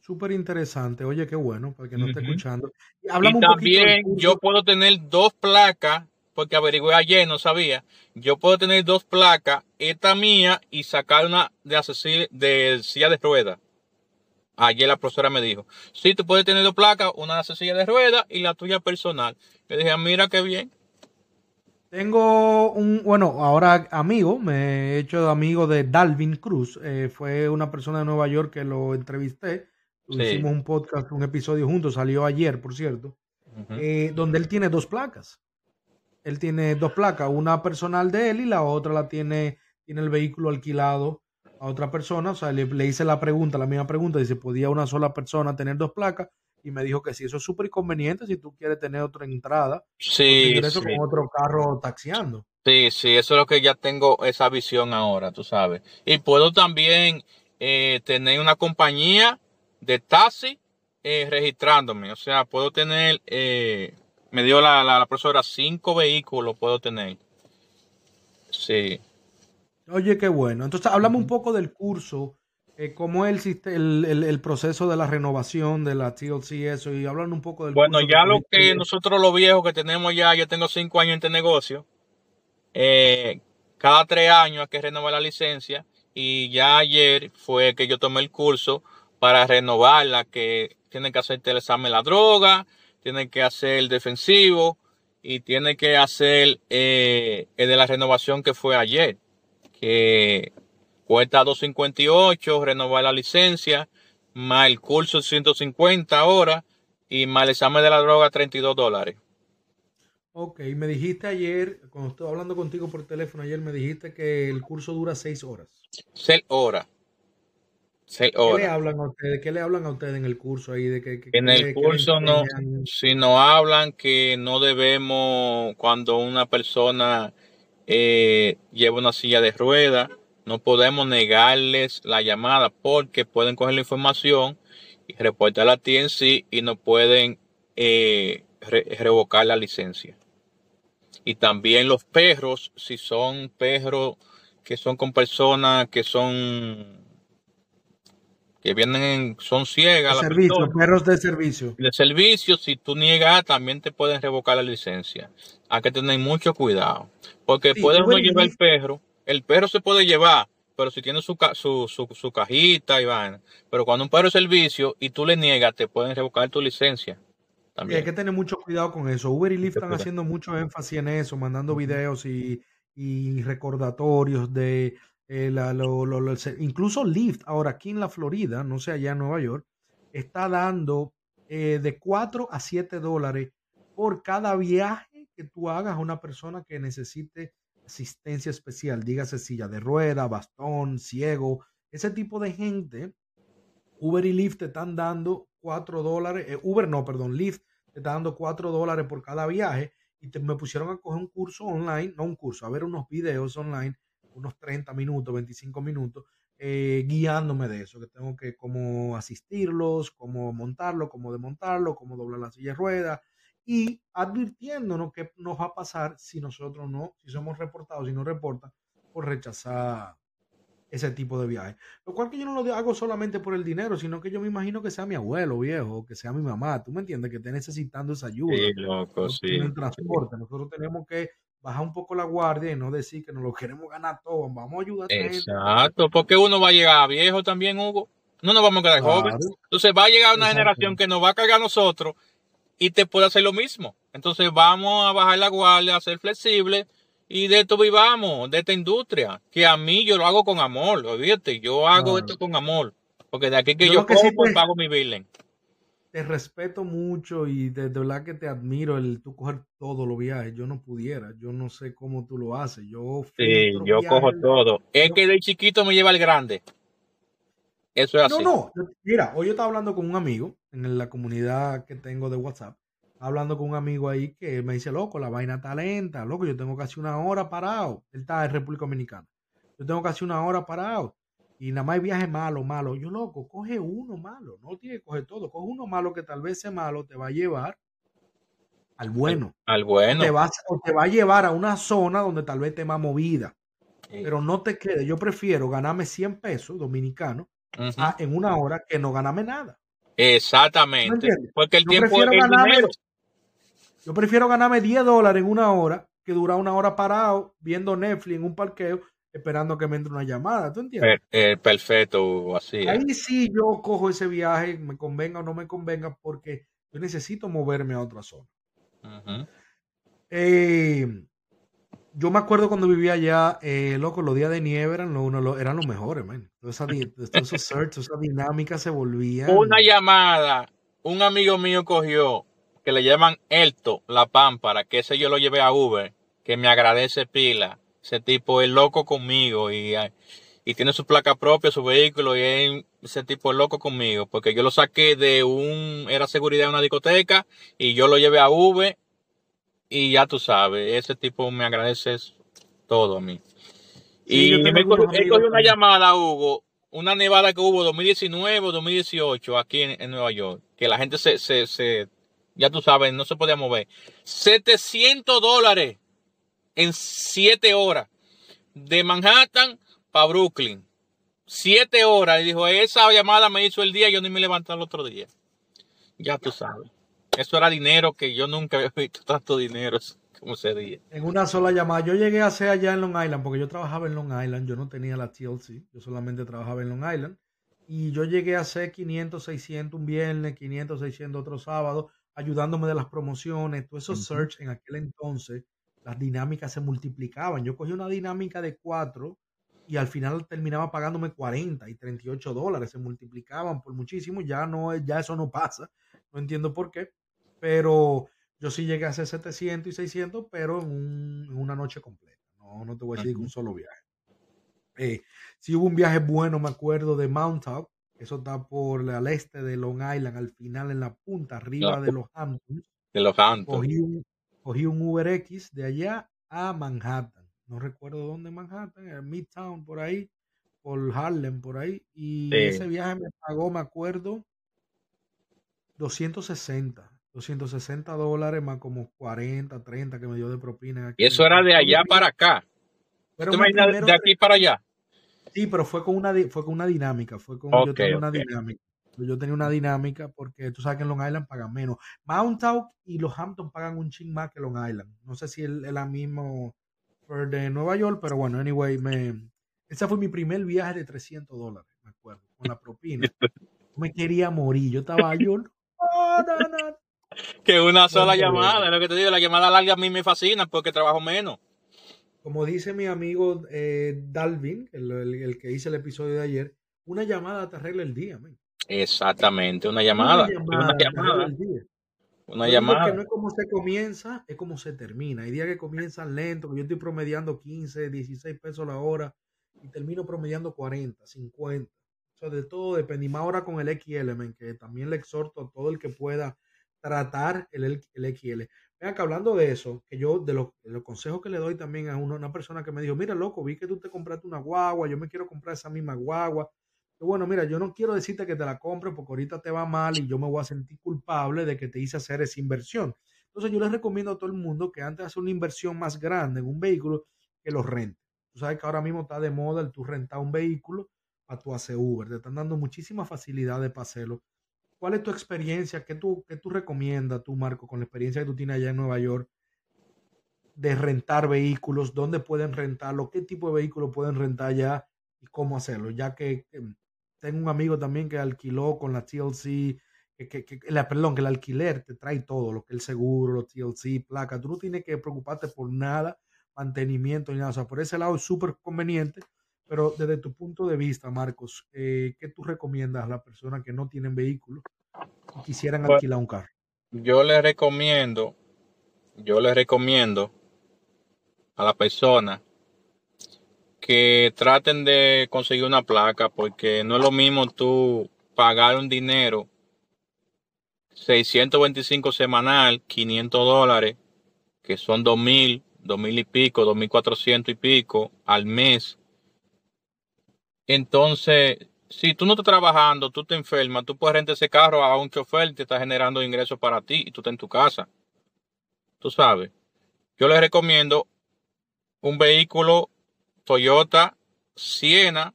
Súper interesante. Oye, qué bueno, para que no escuchando. Y háblame un poquito del también yo puedo tener dos placas, porque averigüé ayer, no sabía. Yo puedo tener dos placas, esta mía, y sacar una de, de silla de ruedas. Ayer la profesora me dijo, sí, tú puedes tener dos placas, una de silla de ruedas y la tuya personal. Yo dije, "Ah, mira qué bien. Tengo un, bueno, ahora amigo, me he hecho amigo de Dalvin Cruz. Eh, fue una persona de Nueva York que lo entrevisté. Hicimos un podcast, un episodio juntos, salió ayer, por cierto, eh, donde él tiene dos placas. Él tiene dos placas, una personal de él y la otra la tiene, tiene el vehículo alquilado a otra persona. O sea, le, le hice la pregunta, la misma pregunta, dice, ¿podía una sola persona tener dos placas? y me dijo que sí, eso es súper inconveniente si tú quieres tener otra entrada. Sí. Eso con otro carro taxiando. Sí, sí, eso es lo que ya tengo esa visión ahora, tú sabes. Y puedo también eh, tener una compañía de taxi eh, registrándome. O sea, puedo tener, eh, me dio la, la, profesora, cinco vehículos puedo tener. Sí. Oye, qué bueno. Entonces, hablamos un poco del curso eh, ¿Cómo es el, el, el, proceso de la renovación de la TLC eso? Y hablan un poco del... Bueno, ya lo que nosotros los viejos que tenemos ya, yo tengo cinco años en este negocio, eh, cada tres años hay que renovar la licencia y ya ayer fue que yo tomé el curso para renovarla, que tiene que hacer el examen de la droga, tiene que hacer el defensivo y tiene que hacer eh, el de la renovación que fue ayer, que Cuesta 258 renovar la licencia, más el curso 150 horas y más el examen de la droga 32 dólares. Ok, me dijiste ayer, cuando estuve hablando contigo por teléfono ayer, me dijiste que el curso dura 6 horas. 6 horas. ¿Qué le hablan a ustedes? ¿Qué le hablan a ustedes en el curso ahí? De que, en el curso no, si nos hablan que no debemos, cuando una persona eh, lleva una silla de ruedas, no podemos negarles la llamada porque pueden coger la información y reportar la TNC y no pueden eh, revocar la licencia. Y también los perros, si son perros que son con personas que son que vienen, son ciegas. servicio, perros de servicio. De servicio, si tú niegas, también te pueden revocar la licencia. Hay que tener mucho cuidado. Porque pueden no llevar el perro el perro se puede llevar, pero si tiene su, su, su, cajita y van. Pero cuando un perro es servicio y tú le niegas, te pueden revocar tu licencia. También. hay que tener mucho cuidado con eso. Uber y Lyft están haciendo mucho énfasis en eso, mandando videos y, recordatorios de eh, incluso Lyft ahora aquí en la Florida, no sé allá en Nueva York, está dando eh, de 4 a 7 dólares por cada viaje que tú hagas a una persona que necesite asistencia especial, dígase silla de rueda, bastón, ciego, ese tipo de gente, Uber y Lyft te están dando 4 dólares, eh, Uber no, perdón, Lyft te está dando 4 dólares por cada viaje y me pusieron a coger un curso online, no un curso, a ver unos videos online, unos 30 minutos, 25 minutos, eh, guiándome de eso, que tengo que cómo asistirlos, cómo montarlo, cómo desmontarlo, cómo doblar la silla de rueda, y advirtiéndonos qué nos va a pasar si nosotros no, si somos reportados, si no reportan, por rechazar ese tipo de viaje. Lo cual que yo no lo hago solamente por el dinero, sino que yo me imagino que sea mi abuelo viejo, que sea mi mamá, tú me entiendes, que esté necesitando esa ayuda. Sí, loco, sí. En transporte. Nosotros tenemos que bajar un poco la guardia y no decir que nos lo queremos ganar todo, vamos a ayudar a Exacto, porque uno va a llegar viejo también, Hugo. No nos vamos a quedar jóvenes. Entonces va a llegar una generación que nos va a cargar a nosotros y te puede hacer lo mismo. Entonces vamos a bajar la guardia, a ser flexible y de esto vivamos, de esta industria, que a mí yo lo hago con amor, olvídate, yo hago esto con amor, porque de aquí que yo, pues, pago mi billing. Te respeto mucho y de, verdad que te admiro el tú coger todos los viajes. Yo no pudiera, yo no sé cómo tú lo haces. Yo sí, yo cojo todo. Es que de chiquito me lleva el grande. Eso es así. No, no, mira, hoy yo estaba hablando con un amigo en la comunidad que tengo de WhatsApp, hablando con un amigo ahí que me dice, loco, la vaina está lenta, loco, yo tengo casi una hora parado. Él está en República Dominicana. Yo tengo casi una hora parado. Y nada más hay viaje malo, malo. Yo, loco, coge uno malo. No tiene que coger todo. Coge uno malo que tal vez ese malo te va a llevar al bueno. Al, bueno. Te va, o te va a llevar a una zona donde tal vez te va movida. Pero no te quede. Yo prefiero ganarme 100 pesos dominicanos en una hora que no ganarme nada. Exactamente. Porque el tiempo es dinero. Yo prefiero ganarme 10 dólares en una hora que durar una hora parado viendo Netflix en un parqueo esperando que me entre una llamada. ¿Tú entiendes? Eh, perfecto, así. Ahí sí yo cojo ese viaje, me convenga o no me convenga, porque yo necesito moverme a otra zona. Eh, yo me acuerdo cuando vivía allá, eh, loco, los días de nieve eran, lo, uno, eran los mejores, man. (laughs) Todos esos search, esa dinámica se volvía. Una llamada, un amigo mío cogió, que le llaman Elto, la pámpara, que ese yo lo llevé a Uber, que me agradece pila. Ese tipo es loco conmigo y, y tiene su placa propia, su vehículo, y ese tipo es loco conmigo, porque yo lo saqué de un, era seguridad de una discoteca, y yo lo llevé a Uber y ya tú sabes, ese tipo me agradece todo a mí. y me cogió una llamada, Hugo, una nevada que hubo 2019 o 2018 aquí en, Nueva York, que la gente se, se, se, ya tú sabes, no se podía mover. 700 dólares en 7 horas. De Manhattan para Brooklyn. 7 horas. Y dijo, esa llamada me hizo el día, yo ni me levanté el otro día. Ya tú sabes. Eso era dinero que yo nunca había visto tanto dinero como ese En una sola llamada. Yo llegué a hacer allá en Long Island, porque yo trabajaba en Long Island, yo no tenía la TLC, yo solamente trabajaba en Long Island. Y yo llegué a hacer 500, 600 un viernes, 500, 600 otro sábado, ayudándome de las promociones, todo eso search en aquel entonces, las dinámicas se multiplicaban. Yo cogí una dinámica de 4 y al final terminaba pagándome 40 y 38 dólares, se multiplicaban por muchísimo, ya no ya eso no pasa, no entiendo por qué, pero yo sí llegué a hacer 700 y 600, pero en, una noche completa. No, no te voy a decir un solo viaje. Eh, sí hubo un viaje bueno, me acuerdo, de Mount Top. Eso está por al este de Long Island, al final en la punta, arriba de los Hamptons. De los Hamptons. Cogí un, cogí un Uber X de allá a Manhattan. No recuerdo dónde Manhattan, en Midtown, por ahí, por Harlem, por ahí. Y ese viaje me pagó, me acuerdo, 260. 260 dólares más como 40, 30 que me dio de propina. y eso era de allá para acá. Pero de aquí para allá? Sí, pero fue con una, fue con una dinámica. Fue con, yo tenía una dinámica. Yo tenía una dinámica porque tú sabes que en Long Island pagan menos. Mount y los Hamptons pagan un ching más que Long Island. No sé si es la mismo de Nueva York, pero bueno, anyway, me, ese fue mi primer viaje de 300 dólares, me acuerdo, con la propina. (laughs) me quería morir. Yo estaba yo, que una sola llamada, es lo que te digo, la llamada larga a mí me fascina porque trabajo menos. Como dice mi amigo eh, Dalvin, el, que hice el episodio de ayer, una llamada te arregla el día. Exactamente, una llamada. Una llamada. Una llamada. No es como se comienza, es como se termina. Hay días que comienzan lento, que yo estoy promediando 15, 16 pesos la hora y termino promediando 40, 50. O sea, de todo depende. Y más ahora con el XL, que también le exhorto a todo el que pueda tratar el, el XL. Vean que hablando de eso, que yo de, los consejos que le doy también a una, persona que me dijo, mira, loco, vi que tú te compraste una guagua, yo me quiero comprar esa misma guagua. Bueno, mira, yo no quiero decirte que te la compre porque ahorita te va mal y yo me voy a sentir culpable de que te hice hacer esa inversión. Entonces yo les recomiendo a todo el mundo que antes de hacer una inversión más grande en un vehículo, que lo rente. Tú sabes que ahora mismo está de moda el tú rentar un vehículo a tu hacer Uber. Te están dando muchísimas facilidades para hacerlo. ¿Cuál es tu experiencia? ¿Qué tú, qué tú recomiendas tú, Marco, con la experiencia que tú tienes allá en Nueva York de rentar vehículos? ¿Dónde pueden rentarlo? ¿Qué tipo de vehículos pueden rentar allá y cómo hacerlo? Ya que em, tengo un amigo también que alquiló con la TLC, que, que, la, perdón, que el alquiler te trae todo, lo que es el seguro, los TLC, placa. Tú no tienes que preocuparte por nada, mantenimiento ni nada. O sea, por ese lado es súper conveniente pero desde tu punto de vista, Marcos, eh, ¿qué tú recomiendas a las personas que no tienen vehículo y quisieran alquilar un carro? Yo les recomiendo, yo les recomiendo a la persona que traten de conseguir una placa porque no es lo mismo tú pagar un dinero 625 semanal, 500 dólares, que son 2000, 2000 y pico, 2400 y pico al mes entonces, si tú no estás trabajando, tú te enfermas, tú puedes rentar ese carro a un chofer y te está generando ingresos para ti y tú estás en tu casa. Tú sabes. Yo les recomiendo un vehículo Toyota Siena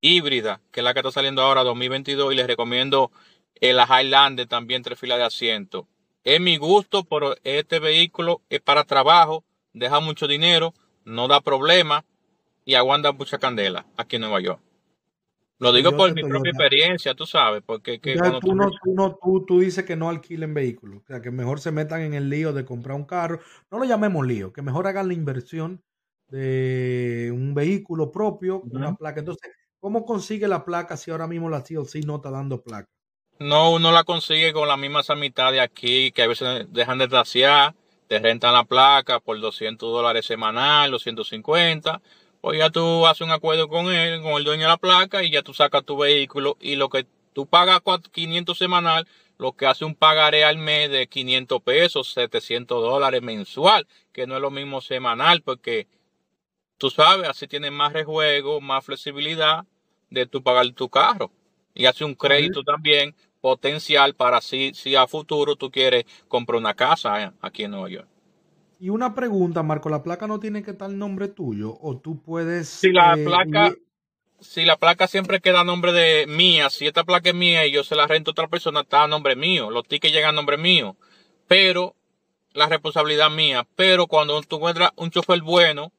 híbrida, que es la que está saliendo ahora 2022 y les recomiendo la Highlander también tres filas de asiento. Es mi gusto, pero este vehículo es para trabajo, deja mucho dinero, no da problema y aguanta mucha candela aquí en Nueva York. Lo digo por mi propia experiencia, tú sabes, porque que tú tú no, tú no, tú, tú dices que no alquilen vehículos, o sea, que mejor se metan en el lío de comprar un carro, no lo llamemos lío, que mejor hagan la inversión de un vehículo propio, una Ujú. placa. Entonces, ¿cómo consigue la placa si ahora mismo la TLC no está dando placa? No, uno la consigue con las mismas amistades aquí, que a veces dejan de tasear, te rentan la placa por 200 dólares semanal, 250, pues ya tú haces un acuerdo con él, con el dueño de la placa, y ya tú sacas tu vehículo, y lo que tú pagas cuat- 500 semanal, lo que hace un pagaré al mes de 500 pesos, 700 dólares mensual, que no es lo mismo semanal, porque tú sabes, así tienes más rejuego, más flexibilidad de tú pagar tu carro. Y hace un crédito también potencial para si, si a futuro tú quieres comprar una casa eh, aquí en Nueva York. Y una pregunta, Marco, ¿la placa no tiene que estar nombre tuyo? ¿O tú puedes... Si la eh, placa, y- si la placa siempre queda a nombre de mía, si esta placa es mía y yo se la rento a otra persona, está a nombre mío, los tickets llegan a nombre mío, pero la responsabilidad mía. Pero cuando tú encuentras un chofer bueno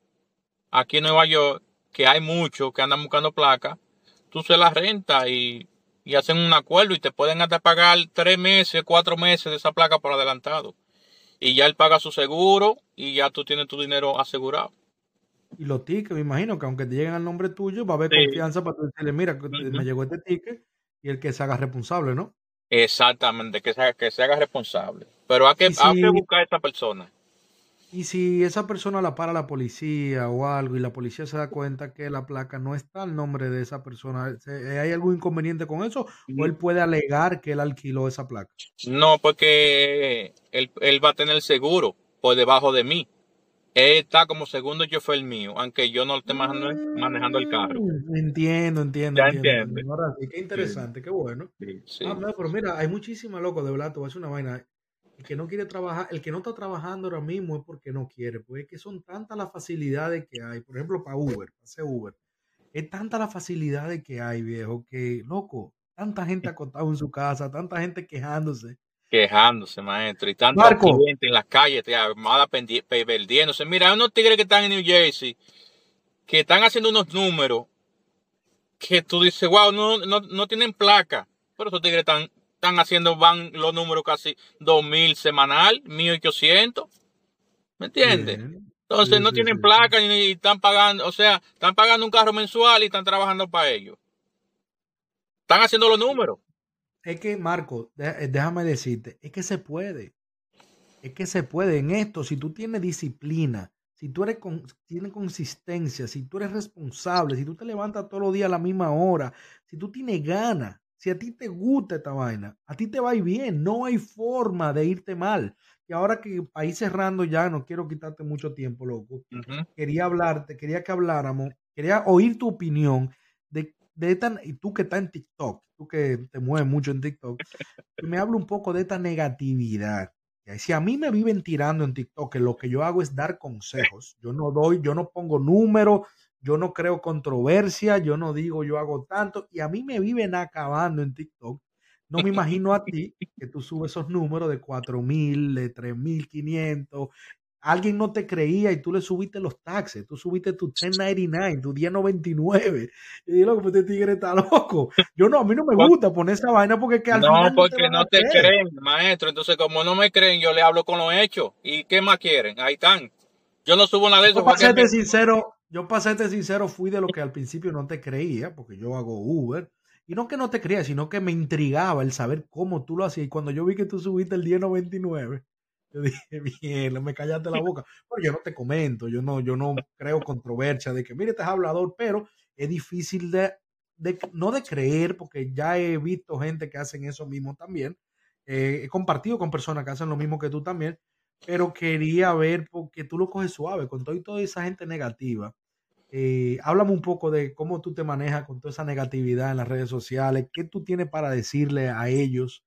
aquí en Nueva York, que hay muchos que andan buscando placa, tú se la rentas y, y hacen un acuerdo y te pueden hasta pagar tres meses, cuatro meses de esa placa por adelantado. Y ya él paga su seguro y ya tú tienes tu dinero asegurado. y los tickets, me imagino que aunque te lleguen al nombre tuyo, va a haber Sí. confianza para decirle, mira, que te- Ujú. me llegó este ticket y el que se haga responsable, ¿no? Exactamente, que se, haga- que se haga responsable. Pero hay que, Y hay que si, buscar a esa persona. Y si esa persona la para la policía o algo y la policía se da cuenta que la placa no está al nombre de esa persona, ¿se- ¿hay algún inconveniente con eso? ¿O él puede alegar que él alquiló esa placa? No, porque él, él va a tener seguro por debajo de mí. Él está como segundo chofer mío, aunque yo no esté manejando, manejando el carro. Mm, Entiendo, entiendo, ¿Ya entiendo. entiendes? entiendo. Ahora sí, qué Sí, interesante, qué bueno. sí, Ah, no, pero mira, hay muchísimas locos, de verdad, te voy a una vaina. El que no quiere trabajar, el que no está trabajando ahora mismo es porque no quiere, pues es que son tantas las facilidades que hay. Por ejemplo, para Uber, para hacer Uber, es tanta las facilidades que hay, viejo, que, loco, tanta gente acostada en su casa, tanta gente quejándose. Quejándose, maestro. Y tantos clientes en las calles, armada perdiéndose. Mira, hay unos tigres que están en New Jersey, que están haciendo unos números que tú dices, wow, no, no, no tienen placa. Pero esos tigres están, están haciendo, van los números casi 2000 semanal, 1800. ¿Me entiendes? Entonces Sí, no sí, tienen sí. placa ni están pagando, o sea, están pagando un carro mensual y están trabajando para ellos. Están haciendo los números. Es que, Marco, eh, déjame decirte, es que se puede. Es que se puede en esto, si tú tienes disciplina, si tú eres con, tienes consistencia, si tú eres responsable, si tú te levantas todos los días a la misma hora, si tú tienes ganas, si a ti te gusta esta vaina, a ti te va a ir bien, no hay forma de irte mal. Y ahora que ir cerrando ya, no quiero quitarte mucho tiempo, loco, quería hablarte, quería que habláramos, quería oír tu opinión de, de esta, y tú que estás en TikTok, tú que te mueves mucho en TikTok, que me hable un poco de esta negatividad. Si a mí me viven tirando en TikTok, que lo que yo hago es dar consejos, yo no doy, yo no pongo números, yo no creo controversia, yo no digo yo hago tanto, y a mí me viven acabando en TikTok. No me imagino a ti (laughs) que tú subes esos números de 4000, de 3500. Alguien no te creía y tú le subiste los taxes, tú subiste tu 1099, tu 1099. Y digo, pues este tigre está loco. Yo no, a mí no me gusta poner esa vaina porque es que al No, final no te porque no te creen, maestro. Entonces, como no me creen, yo le hablo con los hechos. ¿Y qué más quieren? Ahí están. Yo no subo nada de eso para porque serte sincero, yo para serte sincero fui de lo que al principio no te creía, porque yo hago Uber. Y no que no te creía, sino que me intrigaba el saber cómo tú lo hacías. Y cuando yo vi que tú subiste el 1099, yo (laughs) dije, bien, me callaste la boca. Pero yo no te comento, yo no, yo no creo controversia de que, mire, este es hablador, pero es difícil de, no de creer, porque ya he visto gente que hacen eso mismo también. Eh, he compartido con personas que hacen lo mismo que tú también, pero quería ver porque tú lo coges suave con todo y toda esa gente negativa. Eh, háblame un poco de cómo tú te manejas con toda esa negatividad en las redes sociales, qué tú tienes para decirle a ellos.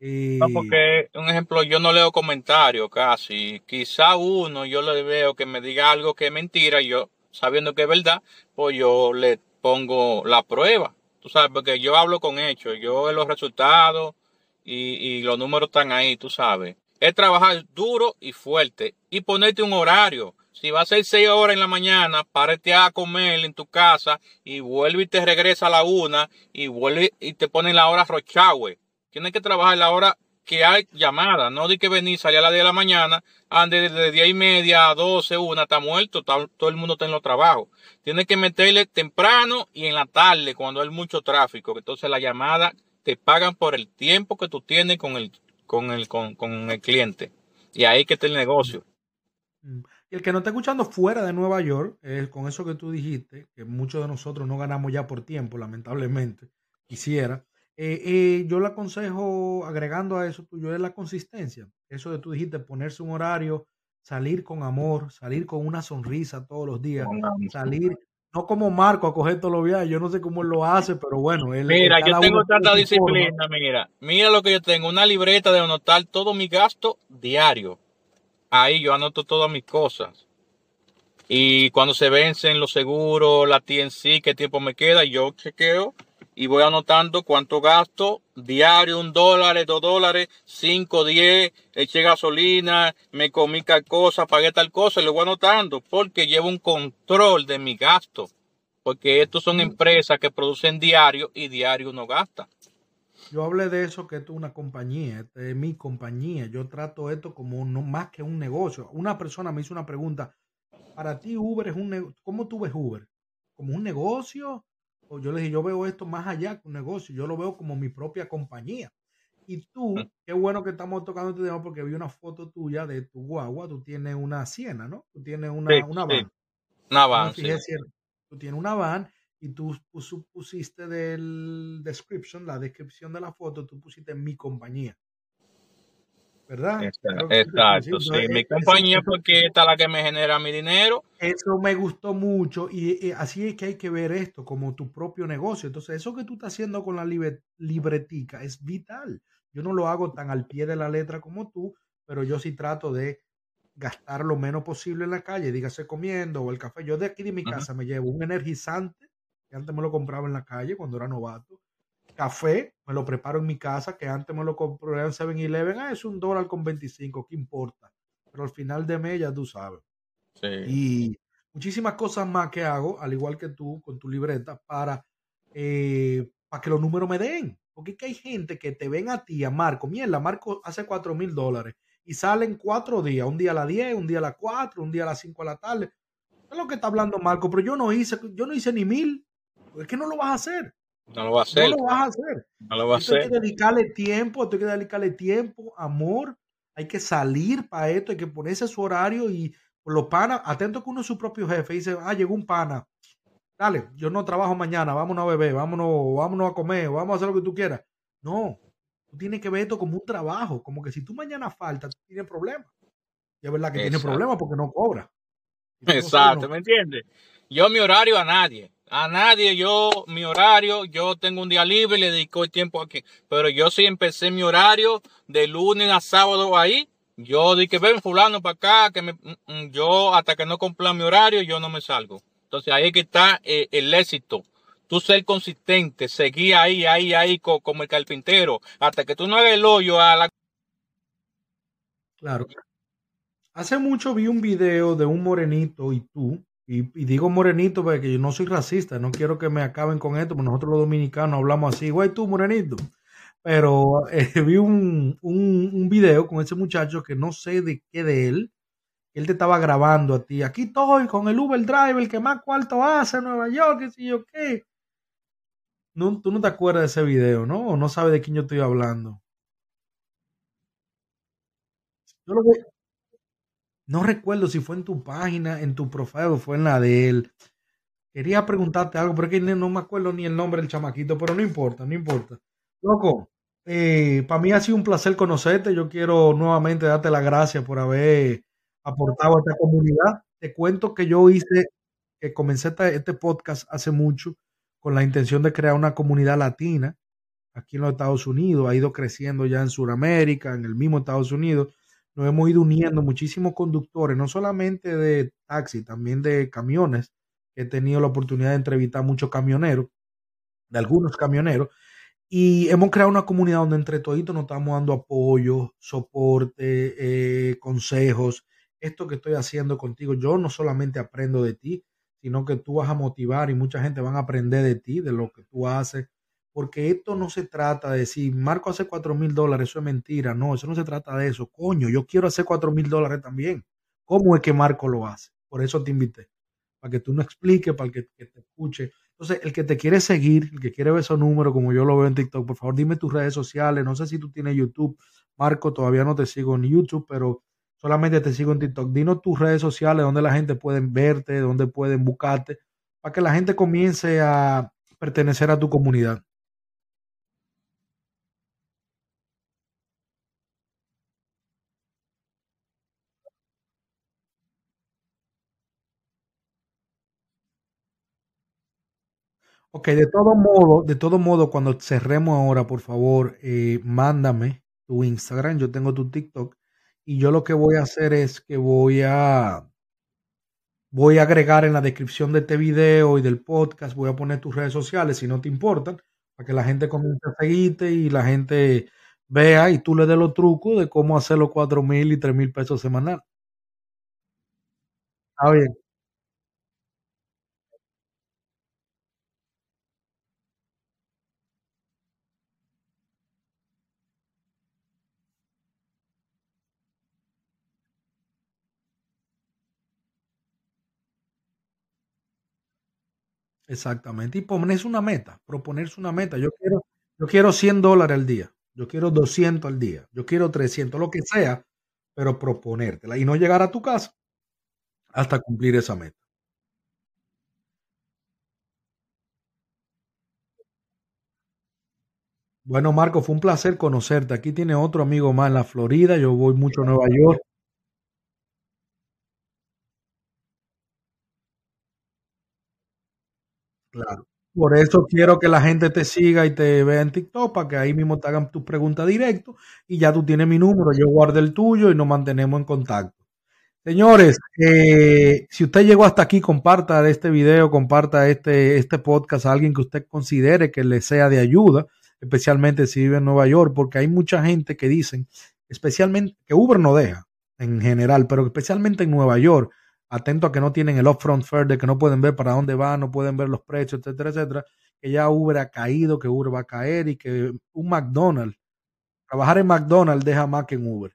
No, Eh, porque, un ejemplo, yo no leo comentarios casi. Quizá uno yo le veo que me diga algo que es mentira, y yo, sabiendo que es verdad, pues yo le pongo la prueba. Tú sabes, porque yo hablo con hechos, yo veo los resultados y, y los números están ahí, tú sabes. Es trabajar duro y fuerte y ponerte un horario. Si va a ser seis horas en la mañana, párate a comer en tu casa y vuelve y te regresa a la una y vuelve y te pone la hora rochagüe. Tienes que trabajar la hora que hay llamada, no de que venir, salir a las 10 de la mañana, ande de 10 y media a 12, una, está muerto, todo el mundo está en los trabajos. Tienes que meterle temprano y en la tarde cuando hay mucho tráfico, entonces la llamada te pagan por el tiempo que tú tienes con el, con el, con, el cliente. Y ahí que está el negocio. Mm. Y el que no está escuchando fuera de Nueva York, con eso que tú dijiste, que muchos de nosotros no ganamos ya por tiempo, lamentablemente, quisiera, eh, eh, yo le aconsejo, agregando a eso tuyo, es la consistencia. Eso de tú dijiste, ponerse un horario, salir con amor, salir con una sonrisa todos los días, salir, no como Marco a coger todos los viajes, yo no sé cómo él lo hace, pero bueno, él... Mira, yo tengo tanta disciplina, mira, mira lo que yo tengo, una libreta de anotar todo mi gasto diario. Ahí yo anoto todas mis cosas. Y cuando se vencen los seguros, la TNC, qué tiempo me queda, yo chequeo y voy anotando cuánto gasto diario, un dólar, dos dólares, cinco, diez, eché gasolina, me comí tal cosa, pagué tal cosa, y lo voy anotando porque llevo un control de mi gasto. Porque estos son empresas que producen diario y diario uno gasta. Yo hablé de eso que esto es una compañía, es mi compañía. Yo trato esto como no, más que un negocio. Una persona me hizo una pregunta, para ti Uber es un negocio, ¿cómo tú ves Uber? ¿Como un negocio? yo le dije, yo veo esto más allá que un negocio, yo lo veo como mi propia compañía. Y tú, mm. qué bueno que estamos tocando este tema porque vi una foto tuya de tu guagua, tú tienes una siena, ¿no? Tú tienes una, una van. Una van, Tú tienes una van y tú pusiste del description, la descripción de la foto, tú pusiste mi compañía. ¿verdad? Exacto, sí. mi compañía porque esta es la que me genera mi dinero. Eso me gustó mucho y, así es que hay que ver esto como tu propio negocio. Entonces, eso que tú estás haciendo con la libretica es vital. Yo no lo hago tan al pie de la letra como tú, pero yo sí trato de gastar lo menos posible en la calle, dígase comiendo o el café. Yo de aquí de mi casa me llevo un energizante, que antes me lo compraba en la calle cuando era novato, Café, me lo preparo en mi casa, que antes me lo compré en 7-Eleven. Ah, es un dólar con 25, ¿qué importa? Pero al final de mes ya tú sabes. Sí. Y muchísimas cosas más que hago, al igual que tú, con tu libreta, para, eh, para que los números me den. Porque que hay gente que te ven a ti, a Marco. Mierda, Marco hace 4 mil dólares y salen cuatro días. Un día a las 10, un día a las 4, un día a las 5 de la tarde. Es lo que está hablando Marco, pero yo no hice, yo no hice ni mil. Es que no lo vas a hacer. No lo va a hacer. No lo vas a hacer. No lo va a hacer. Hay que dedicarle tiempo, hay que dedicarle tiempo, amor. Hay que salir para esto, hay que ponerse su horario y los panas, atento que uno es su propio jefe, dice, ah, llegó un pana. Dale, yo no trabajo mañana, vámonos a beber, vámonos, vámonos a comer, vamos a hacer lo que tú quieras. No, tú tienes que ver esto como un trabajo, como que si tú mañana falta, tú tienes problemas. Y es verdad que tienes problemas porque no cobra. Exacto, ¿me entiendes? Yo mi horario a nadie a nadie, yo, mi horario, yo tengo un día libre y le dedico el tiempo aquí. Pero yo sí empecé mi horario de lunes a sábado ahí. Yo dije, ven fulano para acá, que me, mm, mm, yo hasta que no cumpla mi horario, yo no me salgo. Entonces ahí que está eh, el éxito. Tú ser consistente, seguir ahí, ahí, ahí, como el carpintero, hasta que tú no hagas el hoyo a la... Claro. Hace mucho vi un video de un morenito y tú y, digo morenito porque yo no soy racista, no quiero que me acaben con esto, porque nosotros los dominicanos hablamos así, güey, tú morenito. Pero eh, (laughs) vi un, un, video con ese muchacho que no sé de qué de él, él te estaba grabando a ti. Aquí estoy con el Uber Driver, el que más cuarto hace en Nueva York, qué sé yo qué. No, tú no te acuerdas de ese video, ¿no? O no sabes de quién yo estoy hablando. Yo lo voy, no recuerdo si fue en tu página, en tu profile o fue en la de él. Quería preguntarte algo, pero que no me acuerdo ni el nombre del chamaquito, pero no importa, no importa. Loco, eh, para mí ha sido un placer conocerte. Yo quiero nuevamente darte las gracias por haber aportado a esta comunidad. Te cuento que yo hice, que comencé este podcast hace mucho con la intención de crear una comunidad latina aquí en los Estados Unidos. Ha ido creciendo ya en Sudamérica, en el mismo Estados Unidos nos hemos ido uniendo muchísimos conductores, no solamente de taxi, también de camiones. He tenido la oportunidad de entrevistar muchos camioneros, de algunos camioneros, y hemos creado una comunidad donde entre toditos nos estamos dando apoyo, soporte, eh, consejos, esto que estoy haciendo contigo, yo no solamente aprendo de ti, sino que tú vas a motivar y mucha gente van a aprender de ti, de lo que tú haces, porque esto no se trata de decir, Marco hace cuatro mil dólares, eso es mentira, no, eso no se trata de eso, coño, yo quiero hacer cuatro mil dólares también. ¿Cómo es que Marco lo hace? Por eso te invité, para que tú no expliques, para que, que te escuche. Entonces, el que te quiere seguir, el que quiere ver esos números, como yo lo veo en TikTok, por favor, dime tus redes sociales. No sé si tú tienes YouTube. Marco, todavía no te sigo en YouTube, pero solamente te sigo en TikTok. Dinos tus redes sociales, donde la gente puede verte, donde pueden buscarte, para que la gente comience a pertenecer a tu comunidad. Ok, de todo modo, de todo modo, cuando cerremos ahora, por favor, eh, mándame tu Instagram, yo tengo tu TikTok, y yo lo que voy a hacer es que voy a, voy a agregar en la descripción de este video y del podcast, voy a poner tus redes sociales, si no te importan, para que la gente comience a seguirte y la gente vea y tú le des los trucos de cómo hacer los cuatro mil y tres mil pesos semanal. Está bien. Exactamente. Y ponerse una meta, proponerse una meta. Yo quiero, yo quiero 100 dólares al día, yo quiero 200 al día, yo quiero 300, lo que sea, pero proponértela y no llegar a tu casa hasta cumplir esa meta. Bueno, Marco, fue un placer conocerte. Aquí tiene otro amigo más en la Florida. Yo voy mucho a Nueva York. Claro. Por eso quiero que la gente te siga y te vea en TikTok para que ahí mismo te hagan tus preguntas directo y ya tú tienes mi número, yo guardo el tuyo y nos mantenemos en contacto. Señores, eh, si usted llegó hasta aquí, comparta este video, comparta este, este podcast a alguien que usted considere que le sea de ayuda, especialmente si vive en Nueva York, porque hay mucha gente que dicen, especialmente, que Uber no deja en general, pero especialmente en Nueva York, atento a que no tienen el upfront fare, de que no pueden ver para dónde va, no pueden ver los precios, etcétera, etcétera, que ya Uber ha caído, que Uber va a caer y que un McDonald's, trabajar en McDonald's deja más que en Uber.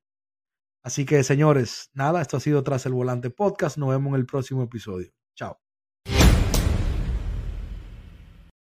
Así que, señores, nada, esto ha sido Tras el Volante Podcast. Nos vemos en el próximo episodio. Chao.